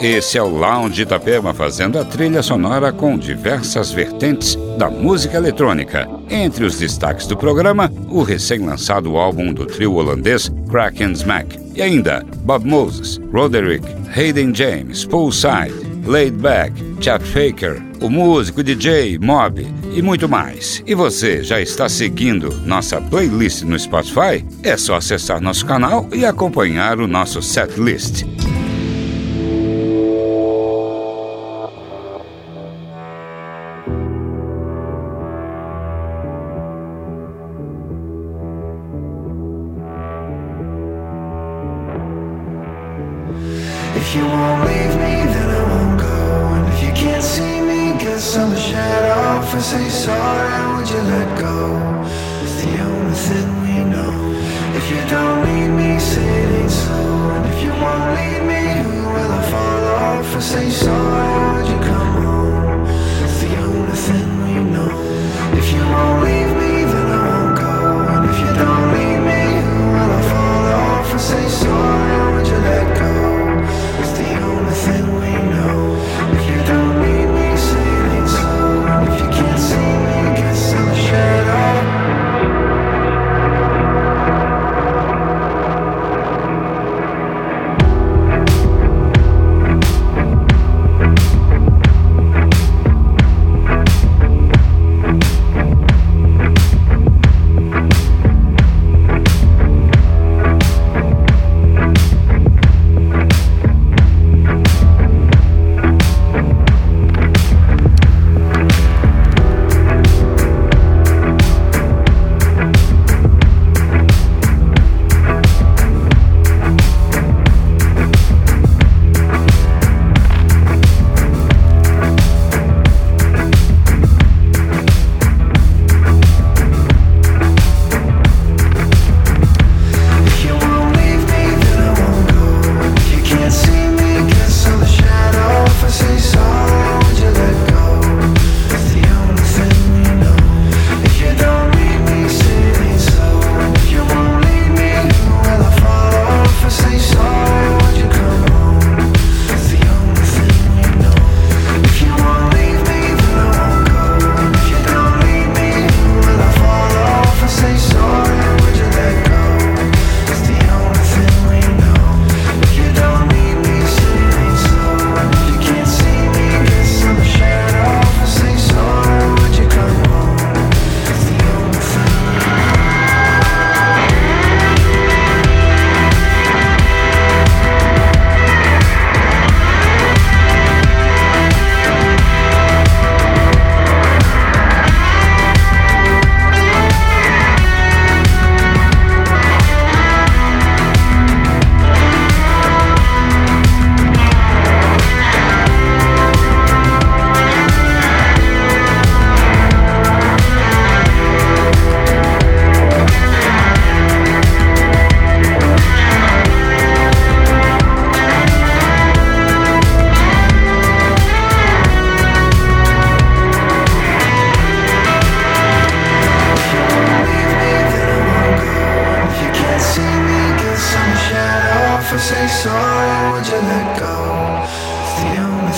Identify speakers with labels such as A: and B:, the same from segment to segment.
A: Esse é o Lounge Itapema fazendo a trilha sonora com diversas vertentes da música eletrônica. Entre os destaques do programa, o recém-lançado álbum do trio holandês Kraken Smack. E ainda Bob Moses, Roderick, Hayden James, Poolside, Laid Back, Chet Faker, o músico DJ Mob e muito mais. E você já está seguindo nossa playlist no Spotify? É só acessar nosso canal e acompanhar o nosso setlist.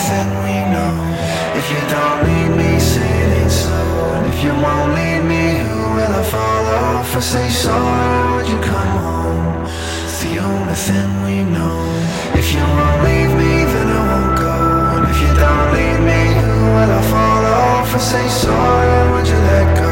B: that we know.
C: If you don't lead me, sitting slow. And if you won't lead me, who will I follow? If I say sorry, would you come home? It's the only thing we know. If you won't leave me, then I won't go. And if you don't leave me, who will I follow? If I say sorry, would you let go?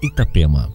D: Itapema.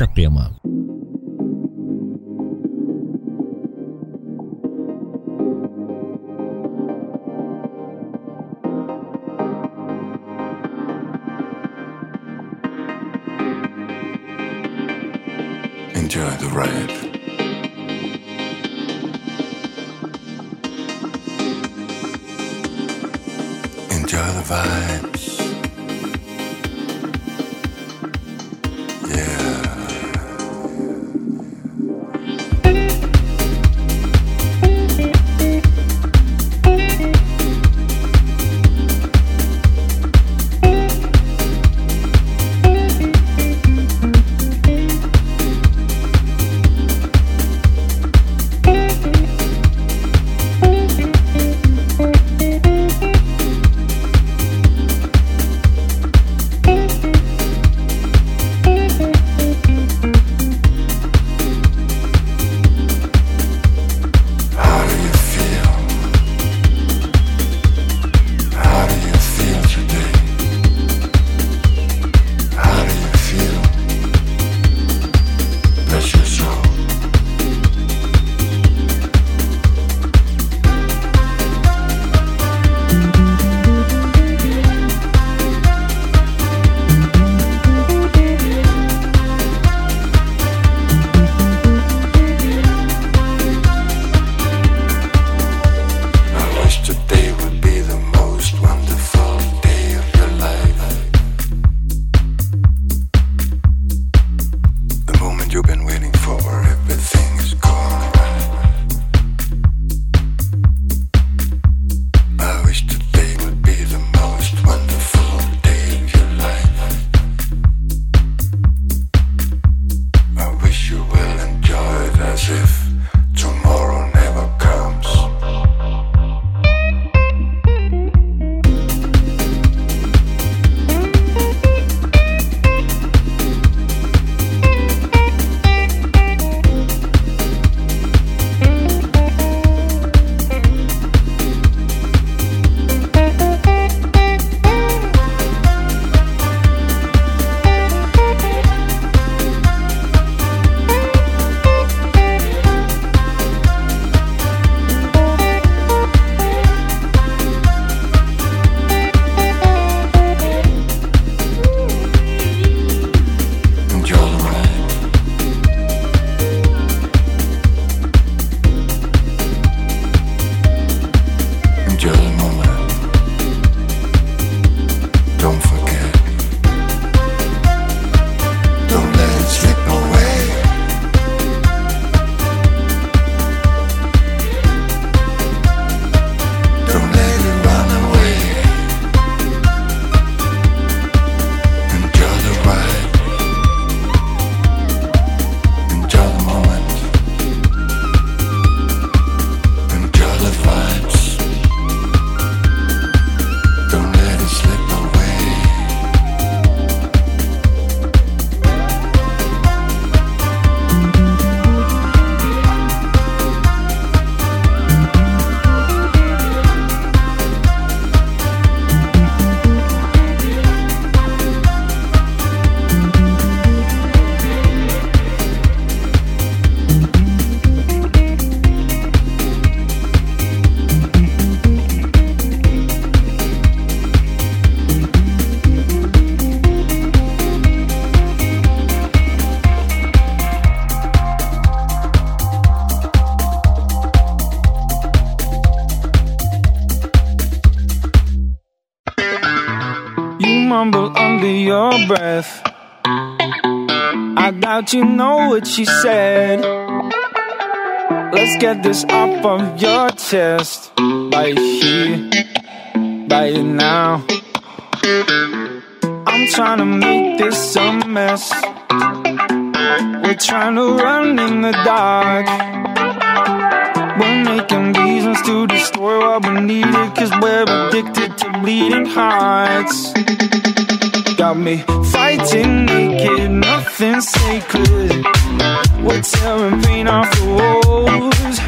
E: Itapema.
F: What she said. Let's get this up on your chest. Right here, right now. I'm trying to make this a mess. We're trying to run in the dark. We're making reasons to destroy what we needed, cause we're addicted to bleeding hearts. Got me fighting naked, nothing sacred. We're tearing paint off the walls.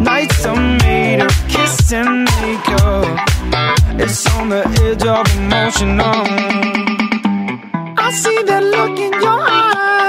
F: Nights are made of kiss and makeup. It's on the edge of emotion. I see that look in your eyes.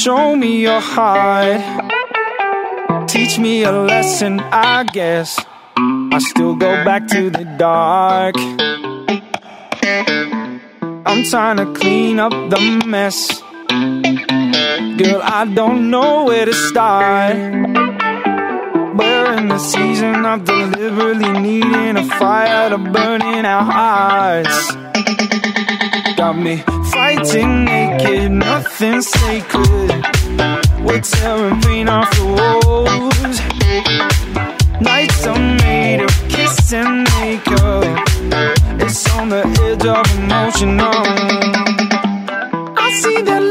F: Show me your heart. Teach me a lesson, I guess. I still go back to the dark. I'm trying to clean up the mess. Girl, I don't know where to start. We're in the season of deliberately needing a fire to burn in our hearts. Got me fighting naked, nothing sacred. We're tearing paint off the walls. Nights are made of kiss and makeup. It's on the edge of emotion. oh. I see that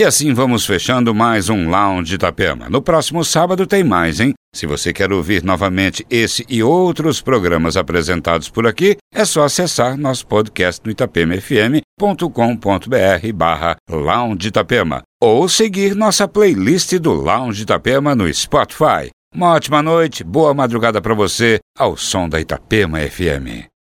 G: E assim vamos fechando mais um Lounge Itapema. No próximo sábado tem mais, hein? Se você quer ouvir novamente esse e outros programas apresentados por aqui, é só acessar nosso podcast no itapemafm.com.br barra Lounge Itapema ou seguir nossa playlist do Lounge Itapema no Spotify. Uma ótima noite, boa madrugada para você, ao som da Itapema FM.